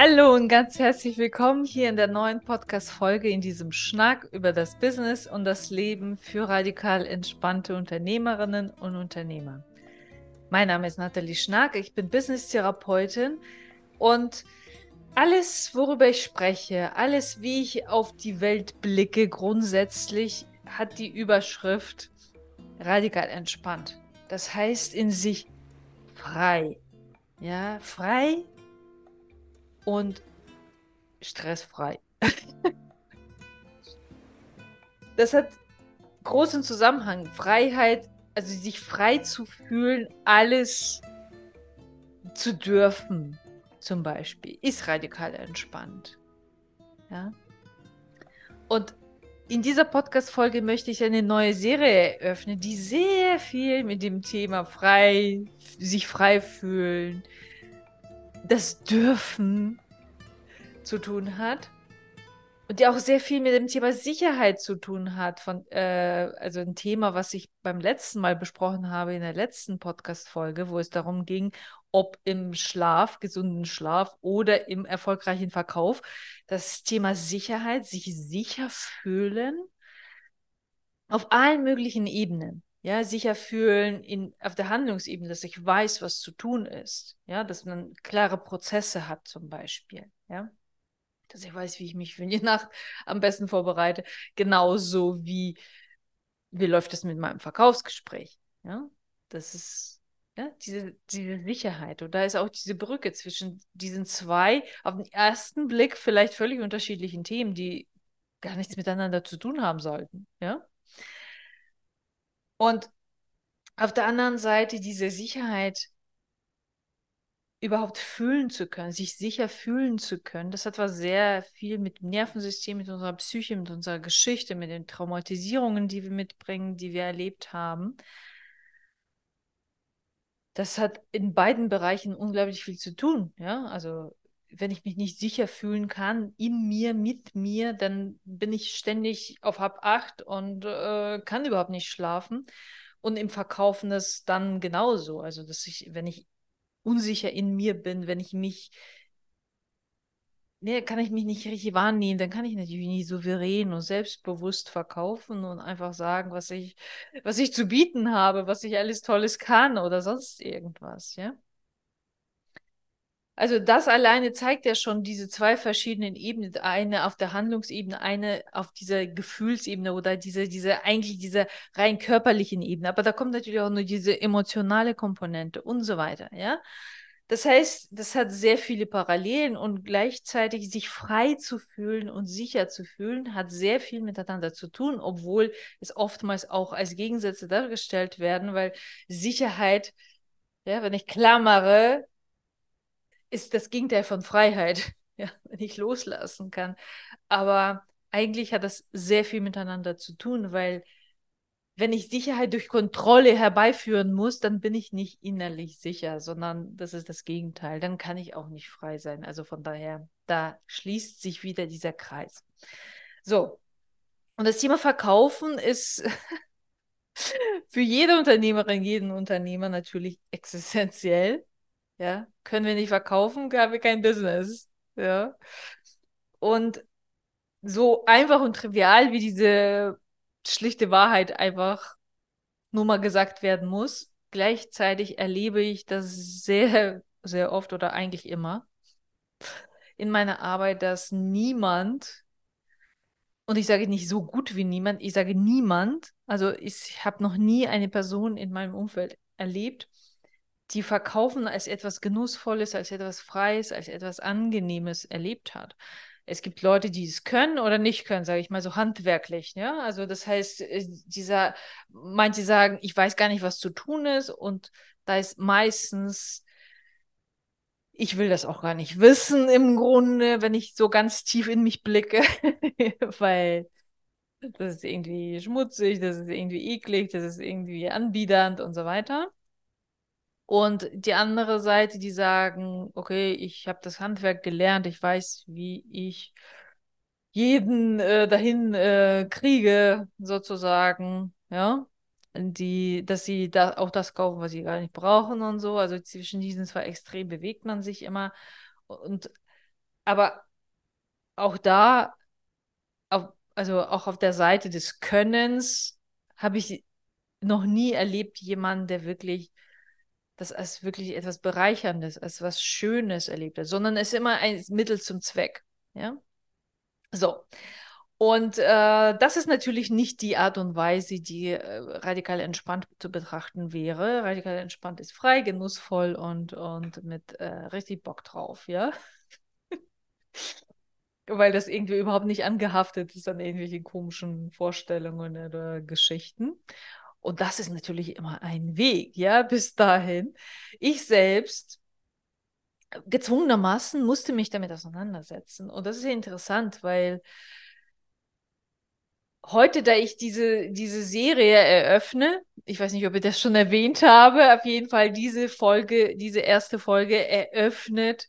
Hallo und ganz herzlich willkommen hier in der neuen Podcast-Folge in diesem Schnack über das Business und das Leben für radikal entspannte Unternehmerinnen und Unternehmer. Mein Name ist Nathalie Schnack, ich bin Business-Therapeutin und alles, worüber ich spreche, alles, wie ich auf die Welt blicke, grundsätzlich hat die Überschrift radikal entspannt. Das heißt in sich frei. Ja, frei und stressfrei. das hat großen Zusammenhang. Freiheit, also sich frei zu fühlen, alles zu dürfen, zum Beispiel, ist radikal entspannt. Ja. Und in dieser Podcast-Folge möchte ich eine neue Serie eröffnen, die sehr viel mit dem Thema frei, sich frei fühlen, das Dürfen zu tun hat und die auch sehr viel mit dem Thema Sicherheit zu tun hat. Von, äh, also ein Thema, was ich beim letzten Mal besprochen habe in der letzten Podcast-Folge, wo es darum ging, ob im Schlaf, gesunden Schlaf oder im erfolgreichen Verkauf, das Thema Sicherheit, sich sicher fühlen auf allen möglichen Ebenen ja, sicher fühlen in, auf der Handlungsebene, dass ich weiß, was zu tun ist, ja, dass man klare Prozesse hat zum Beispiel, ja, dass ich weiß, wie ich mich für die Nacht am besten vorbereite, genauso wie, wie läuft es mit meinem Verkaufsgespräch, ja, das ist, ja, diese, diese Sicherheit. Und da ist auch diese Brücke zwischen diesen zwei, auf den ersten Blick vielleicht völlig unterschiedlichen Themen, die gar nichts miteinander zu tun haben sollten, ja, und auf der anderen Seite diese Sicherheit überhaupt fühlen zu können, sich sicher fühlen zu können, das hat was sehr viel mit dem Nervensystem, mit unserer Psyche, mit unserer Geschichte, mit den Traumatisierungen, die wir mitbringen, die wir erlebt haben. Das hat in beiden Bereichen unglaublich viel zu tun. Ja, also wenn ich mich nicht sicher fühlen kann, in mir, mit mir, dann bin ich ständig auf Hab acht und äh, kann überhaupt nicht schlafen. Und im Verkaufen ist dann genauso. Also, dass ich, wenn ich unsicher in mir bin, wenn ich mich, ne, kann ich mich nicht richtig wahrnehmen, dann kann ich natürlich nicht souverän und selbstbewusst verkaufen und einfach sagen, was ich, was ich zu bieten habe, was ich alles Tolles kann oder sonst irgendwas, ja. Also das alleine zeigt ja schon diese zwei verschiedenen Ebenen, eine auf der Handlungsebene, eine auf dieser Gefühlsebene oder diese, diese eigentlich diese rein körperlichen Ebene. Aber da kommt natürlich auch nur diese emotionale Komponente und so weiter, ja. Das heißt, das hat sehr viele Parallelen und gleichzeitig sich frei zu fühlen und sicher zu fühlen, hat sehr viel miteinander zu tun, obwohl es oftmals auch als Gegensätze dargestellt werden, weil Sicherheit, ja, wenn ich klammere, ist das Gegenteil von Freiheit, ja, wenn ich loslassen kann. Aber eigentlich hat das sehr viel miteinander zu tun, weil wenn ich Sicherheit durch Kontrolle herbeiführen muss, dann bin ich nicht innerlich sicher, sondern das ist das Gegenteil. Dann kann ich auch nicht frei sein. Also von daher, da schließt sich wieder dieser Kreis. So. Und das Thema Verkaufen ist für jede Unternehmerin, jeden Unternehmer natürlich existenziell. Ja, können wir nicht verkaufen, haben wir kein Business. Ja. Und so einfach und trivial wie diese schlichte Wahrheit einfach nur mal gesagt werden muss, gleichzeitig erlebe ich das sehr, sehr oft oder eigentlich immer in meiner Arbeit, dass niemand, und ich sage nicht so gut wie niemand, ich sage niemand, also ich habe noch nie eine Person in meinem Umfeld erlebt, die verkaufen als etwas Genussvolles, als etwas Freies, als etwas Angenehmes erlebt hat. Es gibt Leute, die es können oder nicht können, sage ich mal so handwerklich. Ja? Also das heißt, äh, dieser, manche sagen, ich weiß gar nicht, was zu tun ist und da ist meistens, ich will das auch gar nicht wissen im Grunde, wenn ich so ganz tief in mich blicke, weil das ist irgendwie schmutzig, das ist irgendwie eklig, das ist irgendwie anbiedernd und so weiter. Und die andere Seite, die sagen, okay, ich habe das Handwerk gelernt, ich weiß, wie ich jeden äh, dahin äh, kriege, sozusagen, ja, die, dass sie da auch das kaufen, was sie gar nicht brauchen und so. Also zwischen diesen zwei Extremen bewegt man sich immer. Und aber auch da, auf, also auch auf der Seite des Könnens, habe ich noch nie erlebt, jemanden, der wirklich das als wirklich etwas Bereicherndes, als was Schönes erlebt hat, sondern es ist immer ein Mittel zum Zweck. Ja. So. Und äh, das ist natürlich nicht die Art und Weise, die äh, radikal entspannt zu betrachten wäre. Radikal entspannt ist frei, genussvoll und, und mit äh, richtig Bock drauf, ja. Weil das irgendwie überhaupt nicht angehaftet ist an irgendwelchen komischen Vorstellungen oder Geschichten. Und das ist natürlich immer ein Weg, ja, bis dahin. Ich selbst gezwungenermaßen musste mich damit auseinandersetzen. Und das ist interessant, weil heute, da ich diese, diese Serie eröffne, ich weiß nicht, ob ich das schon erwähnt habe, auf jeden Fall diese Folge, diese erste Folge eröffnet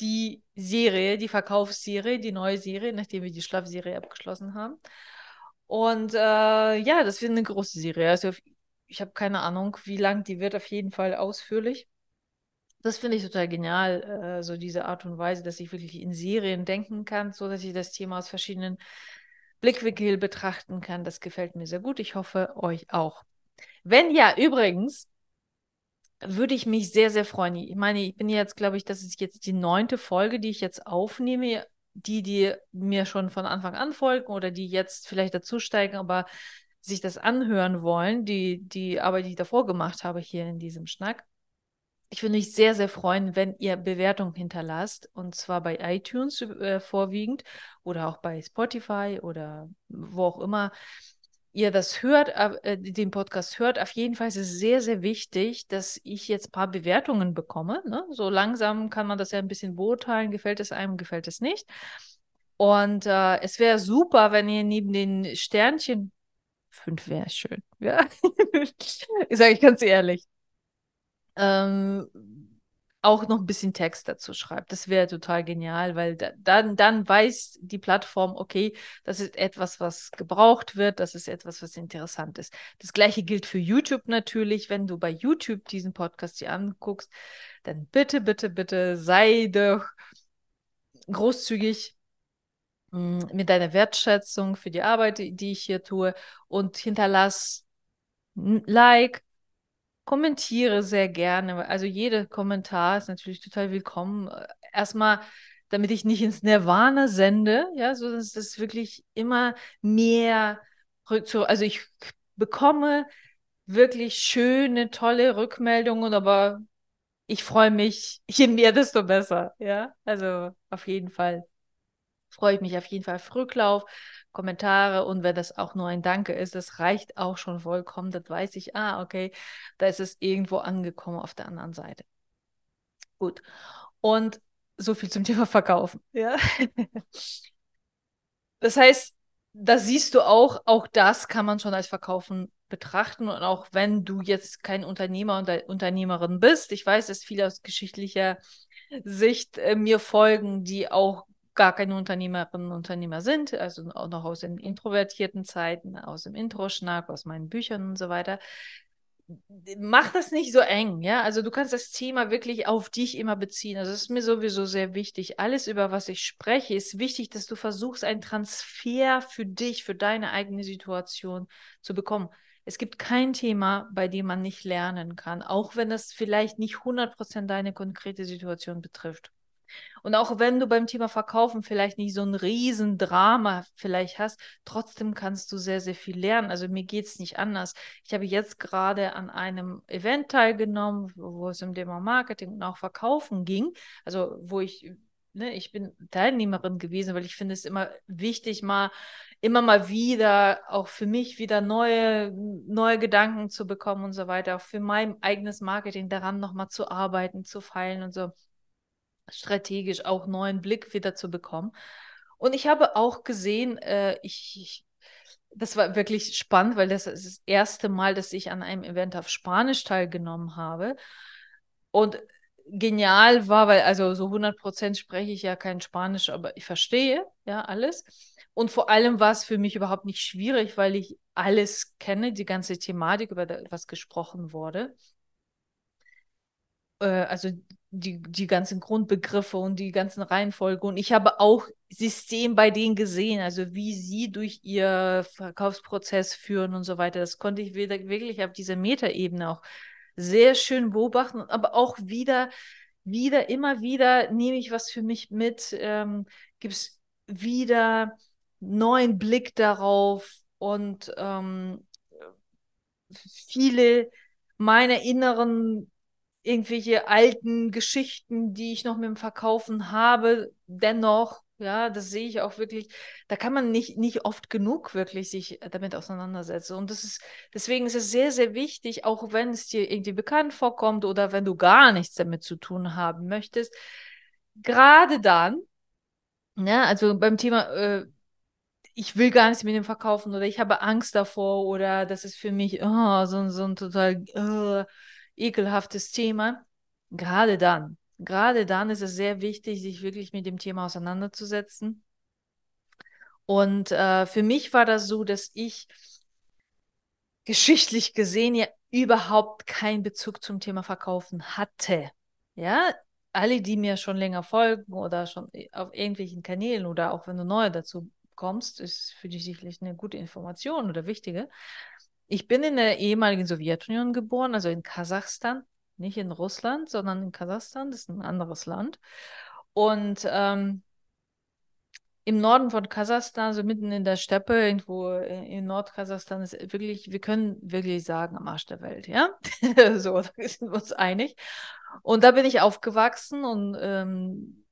die Serie, die Verkaufsserie, die neue Serie, nachdem wir die Schlafserie abgeschlossen haben. Und äh, ja, das wird eine große Serie. Also ich habe keine Ahnung, wie lang die wird, auf jeden Fall ausführlich. Das finde ich total genial, äh, so diese Art und Weise, dass ich wirklich in Serien denken kann, so dass ich das Thema aus verschiedenen Blickwinkel betrachten kann. Das gefällt mir sehr gut. Ich hoffe, euch auch. Wenn ja, übrigens, würde ich mich sehr, sehr freuen. Ich meine, ich bin jetzt, glaube ich, das ist jetzt die neunte Folge, die ich jetzt aufnehme. Die, die mir schon von Anfang an folgen oder die jetzt vielleicht dazusteigen, aber sich das anhören wollen, die, die Arbeit, die ich davor gemacht habe hier in diesem Schnack. Ich würde mich sehr, sehr freuen, wenn ihr Bewertungen hinterlasst und zwar bei iTunes äh, vorwiegend oder auch bei Spotify oder wo auch immer ihr das hört, äh, den Podcast hört. Auf jeden Fall ist es sehr, sehr wichtig, dass ich jetzt ein paar Bewertungen bekomme. Ne? So langsam kann man das ja ein bisschen beurteilen, gefällt es einem, gefällt es nicht. Und äh, es wäre super, wenn ihr neben den Sternchen, fünf wäre schön, ja, ich sage ich ganz ehrlich, ähm, auch noch ein bisschen Text dazu schreibt. Das wäre total genial, weil da, dann, dann weiß die Plattform, okay, das ist etwas, was gebraucht wird, das ist etwas, was interessant ist. Das gleiche gilt für YouTube natürlich. Wenn du bei YouTube diesen Podcast hier anguckst, dann bitte, bitte, bitte sei doch großzügig hm, mit deiner Wertschätzung für die Arbeit, die ich hier tue und hinterlass ein Like, kommentiere sehr gerne. Also jeder Kommentar ist natürlich total willkommen. Erstmal, damit ich nicht ins Nirvana sende, ja, so dass das wirklich immer mehr, also ich bekomme wirklich schöne, tolle Rückmeldungen, aber ich freue mich, je mehr, desto besser, ja. Also auf jeden Fall freue ich mich auf jeden Fall auf Rücklauf. Kommentare und wenn das auch nur ein Danke ist, das reicht auch schon vollkommen. Das weiß ich, ah, okay, da ist es irgendwo angekommen auf der anderen Seite. Gut. Und so viel zum Thema Verkaufen. Ja. das heißt, da siehst du auch, auch das kann man schon als Verkaufen betrachten. Und auch wenn du jetzt kein Unternehmer oder Unternehmerin bist, ich weiß, dass viele aus geschichtlicher Sicht äh, mir folgen, die auch gar keine Unternehmerinnen und Unternehmer sind, also auch noch aus den introvertierten Zeiten, aus dem Intro-Schnack, aus meinen Büchern und so weiter. Mach das nicht so eng, ja. Also du kannst das Thema wirklich auf dich immer beziehen. Also das ist mir sowieso sehr wichtig. Alles, über was ich spreche, ist wichtig, dass du versuchst, einen Transfer für dich, für deine eigene Situation zu bekommen. Es gibt kein Thema, bei dem man nicht lernen kann, auch wenn es vielleicht nicht 100% deine konkrete Situation betrifft. Und auch wenn du beim Thema Verkaufen vielleicht nicht so ein Riesendrama vielleicht hast, trotzdem kannst du sehr, sehr viel lernen. Also mir geht es nicht anders. Ich habe jetzt gerade an einem Event teilgenommen, wo es um Thema Marketing und auch Verkaufen ging. Also wo ich, ne, ich bin Teilnehmerin gewesen, weil ich finde es immer wichtig, mal immer mal wieder auch für mich wieder neue, neue Gedanken zu bekommen und so weiter, auch für mein eigenes Marketing daran nochmal zu arbeiten, zu feilen und so strategisch auch neuen Blick wieder zu bekommen. Und ich habe auch gesehen, äh, ich, ich, das war wirklich spannend, weil das ist das erste Mal, dass ich an einem Event auf Spanisch teilgenommen habe. Und genial war, weil also so 100 Prozent spreche ich ja kein Spanisch, aber ich verstehe ja alles. Und vor allem war es für mich überhaupt nicht schwierig, weil ich alles kenne, die ganze Thematik, über was gesprochen wurde. Äh, also die, die ganzen Grundbegriffe und die ganzen Reihenfolge. Und ich habe auch System bei denen gesehen, also wie sie durch ihr Verkaufsprozess führen und so weiter. Das konnte ich wieder, wirklich auf dieser Metaebene auch sehr schön beobachten, aber auch wieder, wieder, immer wieder nehme ich was für mich mit, ähm, gibt es wieder neuen Blick darauf und ähm, viele meiner inneren irgendwelche alten Geschichten, die ich noch mit dem Verkaufen habe, dennoch, ja, das sehe ich auch wirklich, da kann man nicht, nicht oft genug wirklich sich damit auseinandersetzen. Und das ist, deswegen ist es sehr, sehr wichtig, auch wenn es dir irgendwie bekannt vorkommt oder wenn du gar nichts damit zu tun haben möchtest, gerade dann, ja, also beim Thema, äh, ich will gar nichts mit dem verkaufen oder ich habe Angst davor oder das ist für mich oh, so, so ein total uh, ekelhaftes Thema. Gerade dann, gerade dann ist es sehr wichtig, sich wirklich mit dem Thema auseinanderzusetzen. Und äh, für mich war das so, dass ich geschichtlich gesehen ja überhaupt keinen Bezug zum Thema Verkaufen hatte. Ja, alle, die mir schon länger folgen oder schon auf irgendwelchen Kanälen oder auch wenn du neu dazu kommst, ist für dich sicherlich eine gute Information oder wichtige. Ich bin in der ehemaligen Sowjetunion geboren, also in Kasachstan, nicht in Russland, sondern in Kasachstan, das ist ein anderes Land. Und ähm, im Norden von Kasachstan, also mitten in der Steppe, irgendwo in Nordkasachstan, ist wirklich, wir können wirklich sagen, am Arsch der Welt, ja? so, da sind wir uns einig. Und da bin ich aufgewachsen und ähm,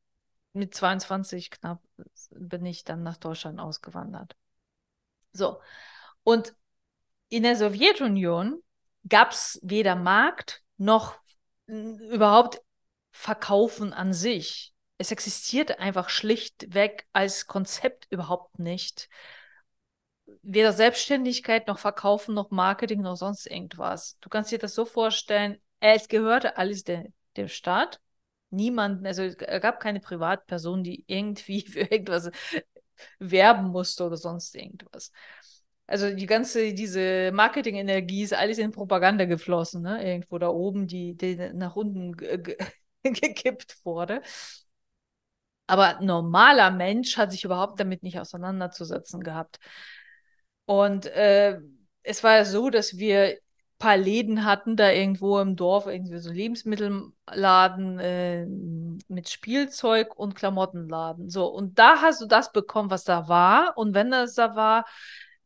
mit 22 knapp bin ich dann nach Deutschland ausgewandert. So. Und in der Sowjetunion gab es weder Markt noch überhaupt Verkaufen an sich. Es existiert einfach schlichtweg als Konzept überhaupt nicht. Weder Selbstständigkeit noch Verkaufen noch Marketing noch sonst irgendwas. Du kannst dir das so vorstellen, es gehörte alles de, dem Staat niemanden, also es gab keine Privatperson, die irgendwie für irgendwas werben musste oder sonst irgendwas. Also die ganze, diese Marketingenergie ist alles in Propaganda geflossen, ne? Irgendwo da oben, die, die nach unten gekippt wurde. Aber normaler Mensch hat sich überhaupt damit nicht auseinanderzusetzen gehabt. Und äh, es war ja so, dass wir paar Läden hatten, da irgendwo im Dorf, irgendwie so Lebensmittelladen äh, mit Spielzeug und Klamottenladen. So, und da hast du das bekommen, was da war. Und wenn das da war,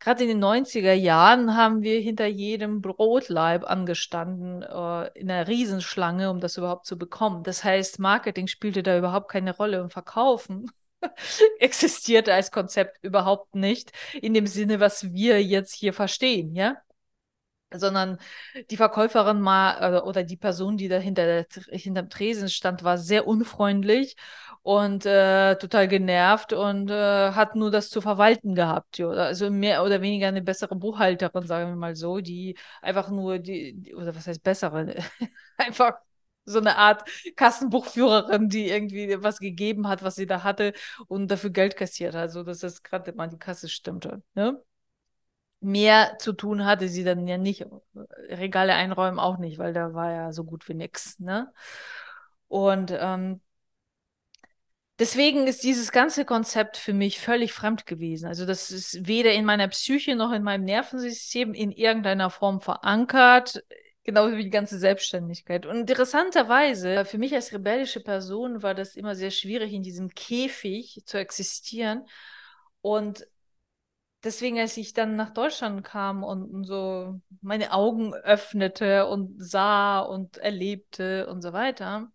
gerade in den 90er Jahren haben wir hinter jedem Brotleib angestanden, äh, in einer Riesenschlange, um das überhaupt zu bekommen. Das heißt, Marketing spielte da überhaupt keine Rolle und Verkaufen existierte als Konzept überhaupt nicht in dem Sinne, was wir jetzt hier verstehen, ja sondern die Verkäuferin mal äh, oder die Person, die da hinter hinterm Tresen stand, war sehr unfreundlich und äh, total genervt und äh, hat nur das zu verwalten gehabt. Jo. Also mehr oder weniger eine bessere Buchhalterin, sagen wir mal so, die einfach nur die, oder was heißt bessere, einfach so eine Art Kassenbuchführerin, die irgendwie was gegeben hat, was sie da hatte und dafür Geld kassiert hat, so dass das gerade mal die Kasse stimmte. Ne? mehr zu tun hatte sie dann ja nicht. Regale einräumen auch nicht, weil da war ja so gut wie nix. Ne? Und ähm, deswegen ist dieses ganze Konzept für mich völlig fremd gewesen. Also das ist weder in meiner Psyche noch in meinem Nervensystem in irgendeiner Form verankert. Genauso wie die ganze Selbstständigkeit. Und interessanterweise, für mich als rebellische Person war das immer sehr schwierig, in diesem Käfig zu existieren. Und deswegen, als ich dann nach Deutschland kam und so meine Augen öffnete und sah und erlebte und so weiter,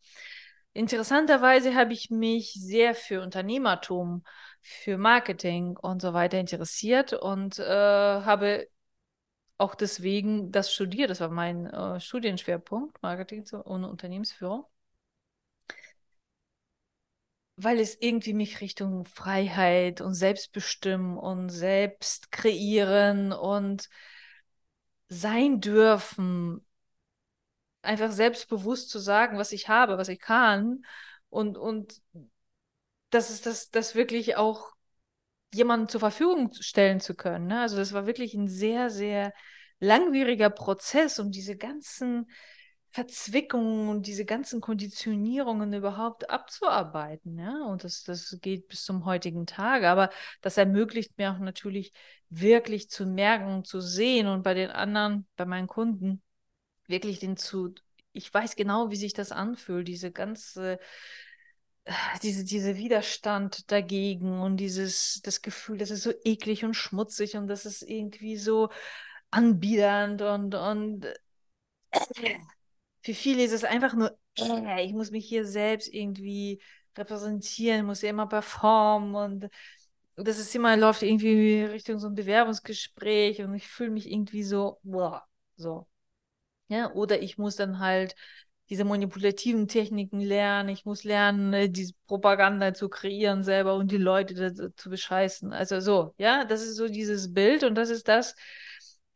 interessanterweise habe ich mich sehr für Unternehmertum, für Marketing und so weiter interessiert und äh, habe auch deswegen das studiert. Das war mein äh, Studienschwerpunkt, Marketing und Unternehmensführung weil es irgendwie mich Richtung Freiheit und Selbstbestimmen und Selbst kreieren und sein dürfen, einfach selbstbewusst zu sagen, was ich habe, was ich kann und, und das ist das, das wirklich auch jemandem zur Verfügung stellen zu können. Ne? Also das war wirklich ein sehr, sehr langwieriger Prozess, um diese ganzen Verzwickungen und diese ganzen Konditionierungen überhaupt abzuarbeiten. Ja? Und das, das geht bis zum heutigen Tage. Aber das ermöglicht mir auch natürlich wirklich zu merken, zu sehen und bei den anderen, bei meinen Kunden, wirklich den zu, ich weiß genau, wie sich das anfühlt, diese ganze, diese, diese Widerstand dagegen und dieses, das Gefühl, das ist so eklig und schmutzig und das ist irgendwie so anbiedernd und, und äh, für viele ist es einfach nur, äh, ich muss mich hier selbst irgendwie repräsentieren, muss ja immer performen und das ist immer, läuft irgendwie Richtung so ein Bewerbungsgespräch und ich fühle mich irgendwie so, boah, so. Ja, oder ich muss dann halt diese manipulativen Techniken lernen, ich muss lernen, äh, diese Propaganda zu kreieren selber und die Leute zu bescheißen. Also so, ja, das ist so dieses Bild und das ist das,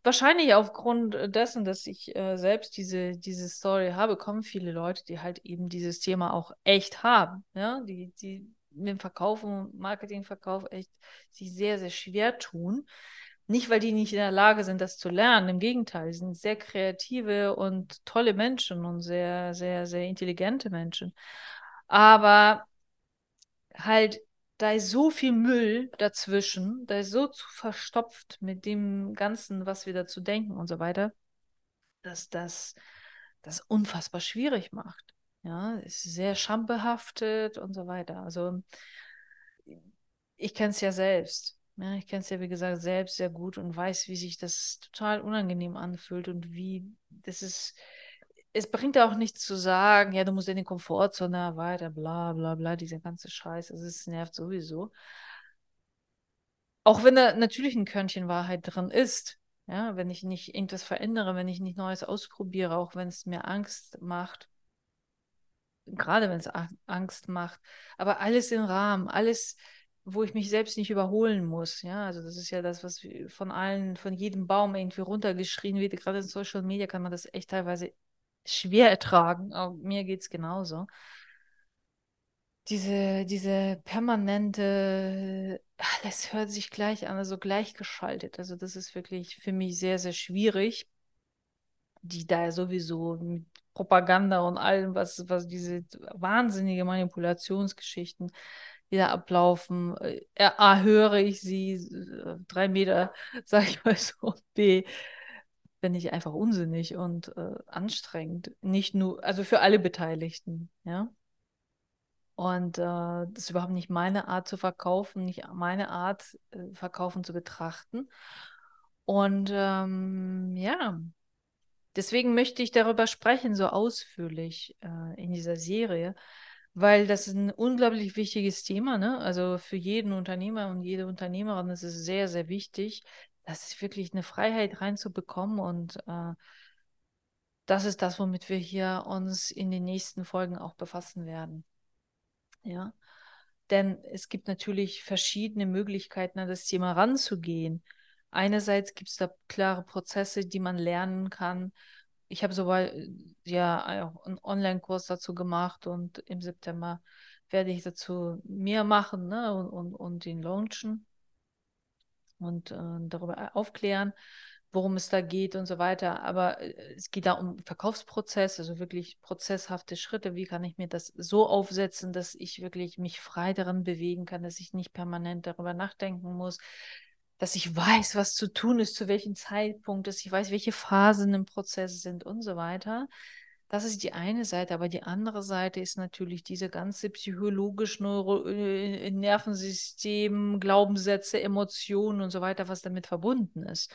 wahrscheinlich aufgrund dessen, dass ich äh, selbst diese, diese Story habe, kommen viele Leute, die halt eben dieses Thema auch echt haben, ja, die, die mit dem Verkauf und Marketingverkauf echt sich sehr, sehr schwer tun. Nicht, weil die nicht in der Lage sind, das zu lernen. Im Gegenteil, sie sind sehr kreative und tolle Menschen und sehr, sehr, sehr intelligente Menschen. Aber halt, da ist so viel Müll dazwischen, da ist so zu verstopft mit dem Ganzen, was wir dazu denken und so weiter, dass das das unfassbar schwierig macht. Ja, ist sehr schambehaftet und so weiter. Also ich kenne es ja selbst. Ja, ich kenne es ja, wie gesagt, selbst sehr gut und weiß, wie sich das total unangenehm anfühlt und wie das ist. Es bringt auch nichts zu sagen, ja, du musst in die Komfortzone weiter, bla bla bla, dieser ganze Scheiß. Also es nervt sowieso. Auch wenn da natürlich ein Körnchen Wahrheit drin ist. Ja, wenn ich nicht irgendwas verändere, wenn ich nicht Neues ausprobiere, auch wenn es mir Angst macht, gerade wenn es Angst macht, aber alles im Rahmen, alles, wo ich mich selbst nicht überholen muss. Ja, also das ist ja das, was von allen, von jedem Baum irgendwie runtergeschrien wird. Gerade in Social Media kann man das echt teilweise schwer ertragen. Auch mir geht es genauso. Diese, diese permanente, alles hört sich gleich an, also gleichgeschaltet. Also das ist wirklich für mich sehr, sehr schwierig die da sowieso mit Propaganda und allem, was, was diese wahnsinnige Manipulationsgeschichten, die da ablaufen. Äh, A, höre ich sie, äh, drei Meter, sag ich mal so, B, bin ich einfach unsinnig und äh, anstrengend. Nicht nur, also für alle Beteiligten, ja. Und äh, das ist überhaupt nicht meine Art zu verkaufen, nicht meine Art, äh, verkaufen zu betrachten. Und ähm, ja, Deswegen möchte ich darüber sprechen, so ausführlich äh, in dieser Serie, weil das ist ein unglaublich wichtiges Thema. Ne? Also für jeden Unternehmer und jede Unternehmerin ist es sehr, sehr wichtig, das ist wirklich eine Freiheit reinzubekommen. Und äh, das ist das, womit wir hier uns in den nächsten Folgen auch befassen werden. Ja. Denn es gibt natürlich verschiedene Möglichkeiten, an das Thema ranzugehen. Einerseits gibt es da klare Prozesse, die man lernen kann. Ich habe sogar ja auch einen Online-Kurs dazu gemacht und im September werde ich dazu mehr machen ne, und, und, und den launchen und äh, darüber aufklären, worum es da geht und so weiter. Aber äh, es geht da um Verkaufsprozess, also wirklich prozesshafte Schritte. Wie kann ich mir das so aufsetzen, dass ich wirklich mich frei daran bewegen kann, dass ich nicht permanent darüber nachdenken muss, dass ich weiß, was zu tun ist, zu welchem Zeitpunkt, dass ich weiß, welche Phasen im Prozess sind und so weiter. Das ist die eine Seite, aber die andere Seite ist natürlich diese ganze psychologisch Neuro äh, Nervensystem, Glaubenssätze, Emotionen und so weiter, was damit verbunden ist.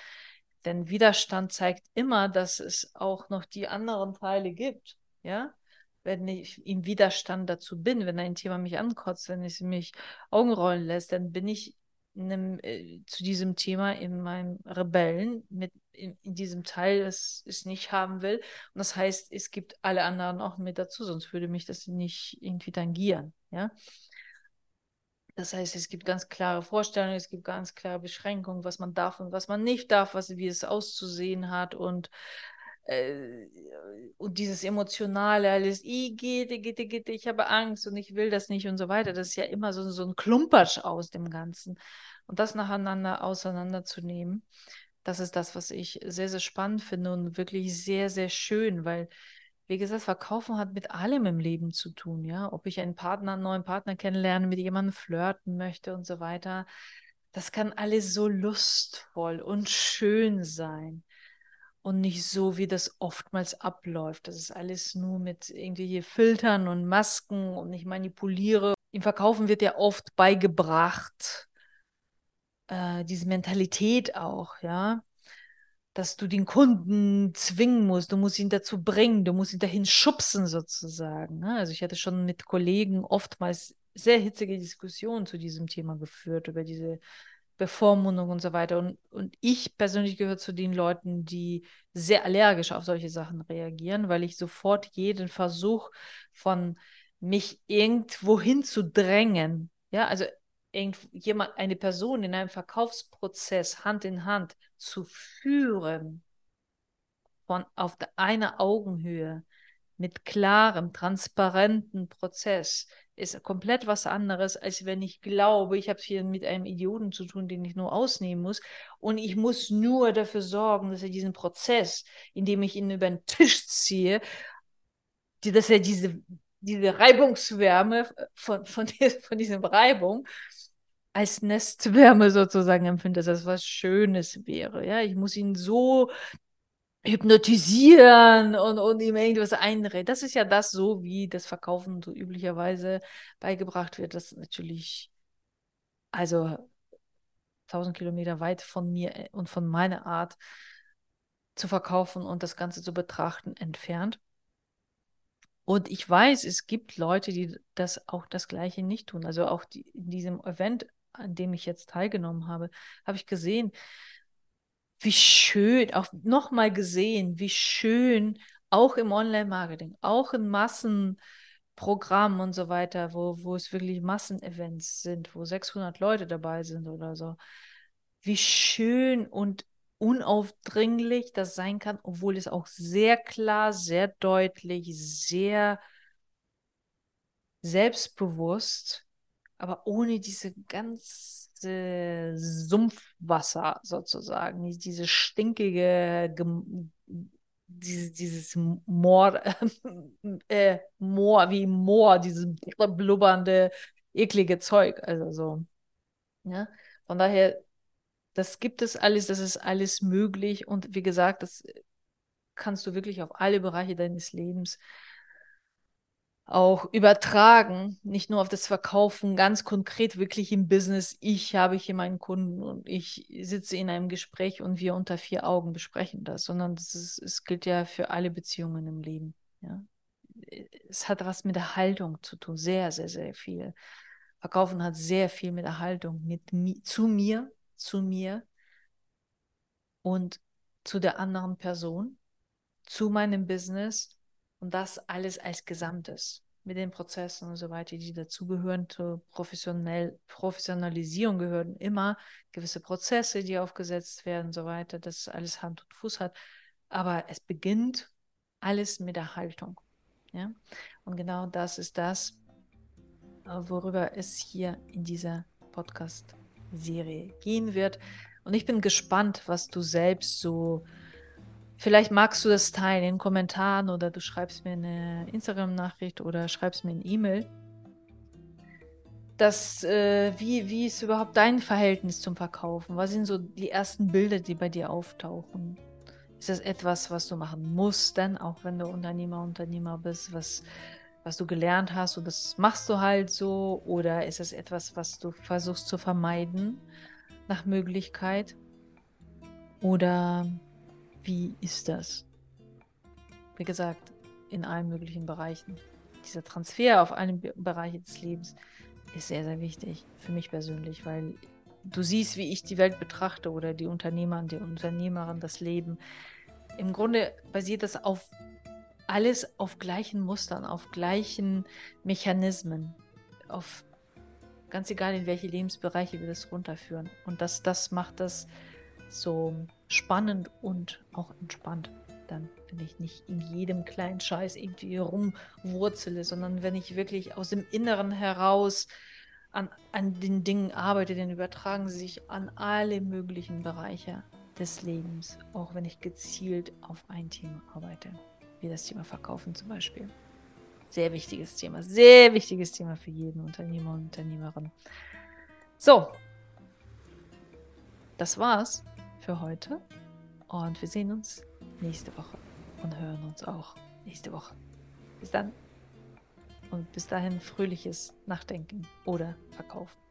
Denn Widerstand zeigt immer, dass es auch noch die anderen Teile gibt. Ja, wenn ich im Widerstand dazu bin, wenn ein Thema mich ankotzt, wenn es mich Augenrollen lässt, dann bin ich einem, äh, zu diesem Thema in meinem Rebellen mit in, in, diesem Teil, das es nicht haben will. Und das heißt, es gibt alle anderen auch mit dazu, sonst würde mich das nicht irgendwie tangieren. Ja. Das heißt, es gibt ganz klare Vorstellungen, es gibt ganz klare Beschränkungen, was man darf und was man nicht darf, was, wie es auszusehen hat und äh, und dieses emotionale, alles, ich geht, geht, geht, ich habe Angst und ich will das nicht und so weiter, das ist ja immer so, so ein Klumpatsch aus dem Ganzen. Und das nacheinander auseinanderzunehmen, das ist das, was ich sehr, sehr spannend finde und wirklich sehr, sehr schön, weil wie gesagt, Verkaufen hat mit allem im Leben zu tun, ja. Ob ich einen Partner, einen neuen Partner kennenlerne, mit jemandem flirten möchte und so weiter. Das kann alles so lustvoll und schön sein. Und nicht so, wie das oftmals abläuft. Das ist alles nur mit irgendwie Filtern und Masken und ich manipuliere. Im Verkaufen wird ja oft beigebracht, äh, diese Mentalität auch, ja dass du den Kunden zwingen musst, du musst ihn dazu bringen, du musst ihn dahin schubsen sozusagen. Ne? Also ich hatte schon mit Kollegen oftmals sehr hitzige Diskussionen zu diesem Thema geführt, über diese Bevormundung und so weiter. Und, und ich persönlich gehöre zu den Leuten, die sehr allergisch auf solche Sachen reagieren, weil ich sofort jeden Versuch von mich irgendwo zu drängen, ja, also jemand, eine Person in einem Verkaufsprozess Hand in Hand zu führen, von auf einer Augenhöhe, mit klarem, transparenten Prozess, ist komplett was anderes, als wenn ich glaube, ich habe es hier mit einem Idioten zu tun, den ich nur ausnehmen muss. Und ich muss nur dafür sorgen, dass er diesen Prozess, indem ich ihn über den Tisch ziehe, die, dass er diese, diese Reibungswärme von, von, von diesem Reibung als Nestwärme sozusagen empfinde, dass das was Schönes wäre. Ja, ich muss ihn so hypnotisieren und, und ihm irgendwas einreden. Das ist ja das so, wie das Verkaufen so üblicherweise beigebracht wird. Das natürlich, also 1000 Kilometer weit von mir äh, und von meiner Art zu verkaufen und das Ganze zu betrachten entfernt. Und ich weiß, es gibt Leute, die das auch das Gleiche nicht tun. Also auch die, in diesem Event an dem ich jetzt teilgenommen habe, habe ich gesehen, wie schön, auch nochmal gesehen, wie schön, auch im Online-Marketing, auch in Massenprogrammen und so weiter, wo, wo es wirklich Massenevents sind, wo 600 Leute dabei sind oder so, wie schön und unaufdringlich das sein kann, obwohl es auch sehr klar, sehr deutlich, sehr selbstbewusst aber ohne diese ganze Sumpfwasser sozusagen, diese stinkige, dieses, dieses Moor, äh, Moor, wie Moor, dieses blubbernde, eklige Zeug. Also so. Ja? Von daher, das gibt es alles, das ist alles möglich und wie gesagt, das kannst du wirklich auf alle Bereiche deines Lebens auch übertragen, nicht nur auf das Verkaufen, ganz konkret wirklich im Business. Ich habe hier meinen Kunden und ich sitze in einem Gespräch und wir unter vier Augen besprechen das, sondern ist, es gilt ja für alle Beziehungen im Leben. Ja? Es hat was mit der Haltung zu tun, sehr, sehr, sehr viel. Verkaufen hat sehr viel mit der Haltung, mit mi zu mir, zu mir und zu der anderen Person, zu meinem Business und das alles als Gesamtes mit den Prozessen und so weiter, die dazugehören, zur professionell, Professionalisierung gehören immer gewisse Prozesse, die aufgesetzt werden und so weiter, dass alles Hand und Fuß hat. Aber es beginnt alles mit der Haltung. Ja? Und genau das ist das, worüber es hier in dieser Podcast-Serie gehen wird. Und ich bin gespannt, was du selbst so Vielleicht magst du das teilen in Kommentaren oder du schreibst mir eine Instagram-Nachricht oder schreibst mir eine E-Mail. Das, äh, wie, wie ist überhaupt dein Verhältnis zum Verkaufen? Was sind so die ersten Bilder, die bei dir auftauchen? Ist das etwas, was du machen musst, dann auch wenn du Unternehmer, Unternehmer bist, was, was du gelernt hast und das machst du halt so? Oder ist es etwas, was du versuchst zu vermeiden nach Möglichkeit? Oder wie ist das? Wie gesagt, in allen möglichen Bereichen. Dieser Transfer auf alle Bereiche des Lebens ist sehr, sehr wichtig für mich persönlich, weil du siehst, wie ich die Welt betrachte oder die Unternehmer und die Unternehmerin, das Leben. Im Grunde basiert das auf alles auf gleichen Mustern, auf gleichen Mechanismen, auf ganz egal in welche Lebensbereiche wir das runterführen. Und das, das macht das so spannend und auch entspannt. Dann, wenn ich nicht in jedem kleinen Scheiß irgendwie rumwurzele, sondern wenn ich wirklich aus dem Inneren heraus an, an den Dingen arbeite, dann übertragen sie sich an alle möglichen Bereiche des Lebens, auch wenn ich gezielt auf ein Thema arbeite. wie das Thema Verkaufen zum Beispiel. Sehr wichtiges Thema, sehr wichtiges Thema für jeden Unternehmer und Unternehmerin. So, das war's für heute und wir sehen uns nächste Woche und hören uns auch nächste Woche. Bis dann und bis dahin fröhliches Nachdenken oder Verkaufen.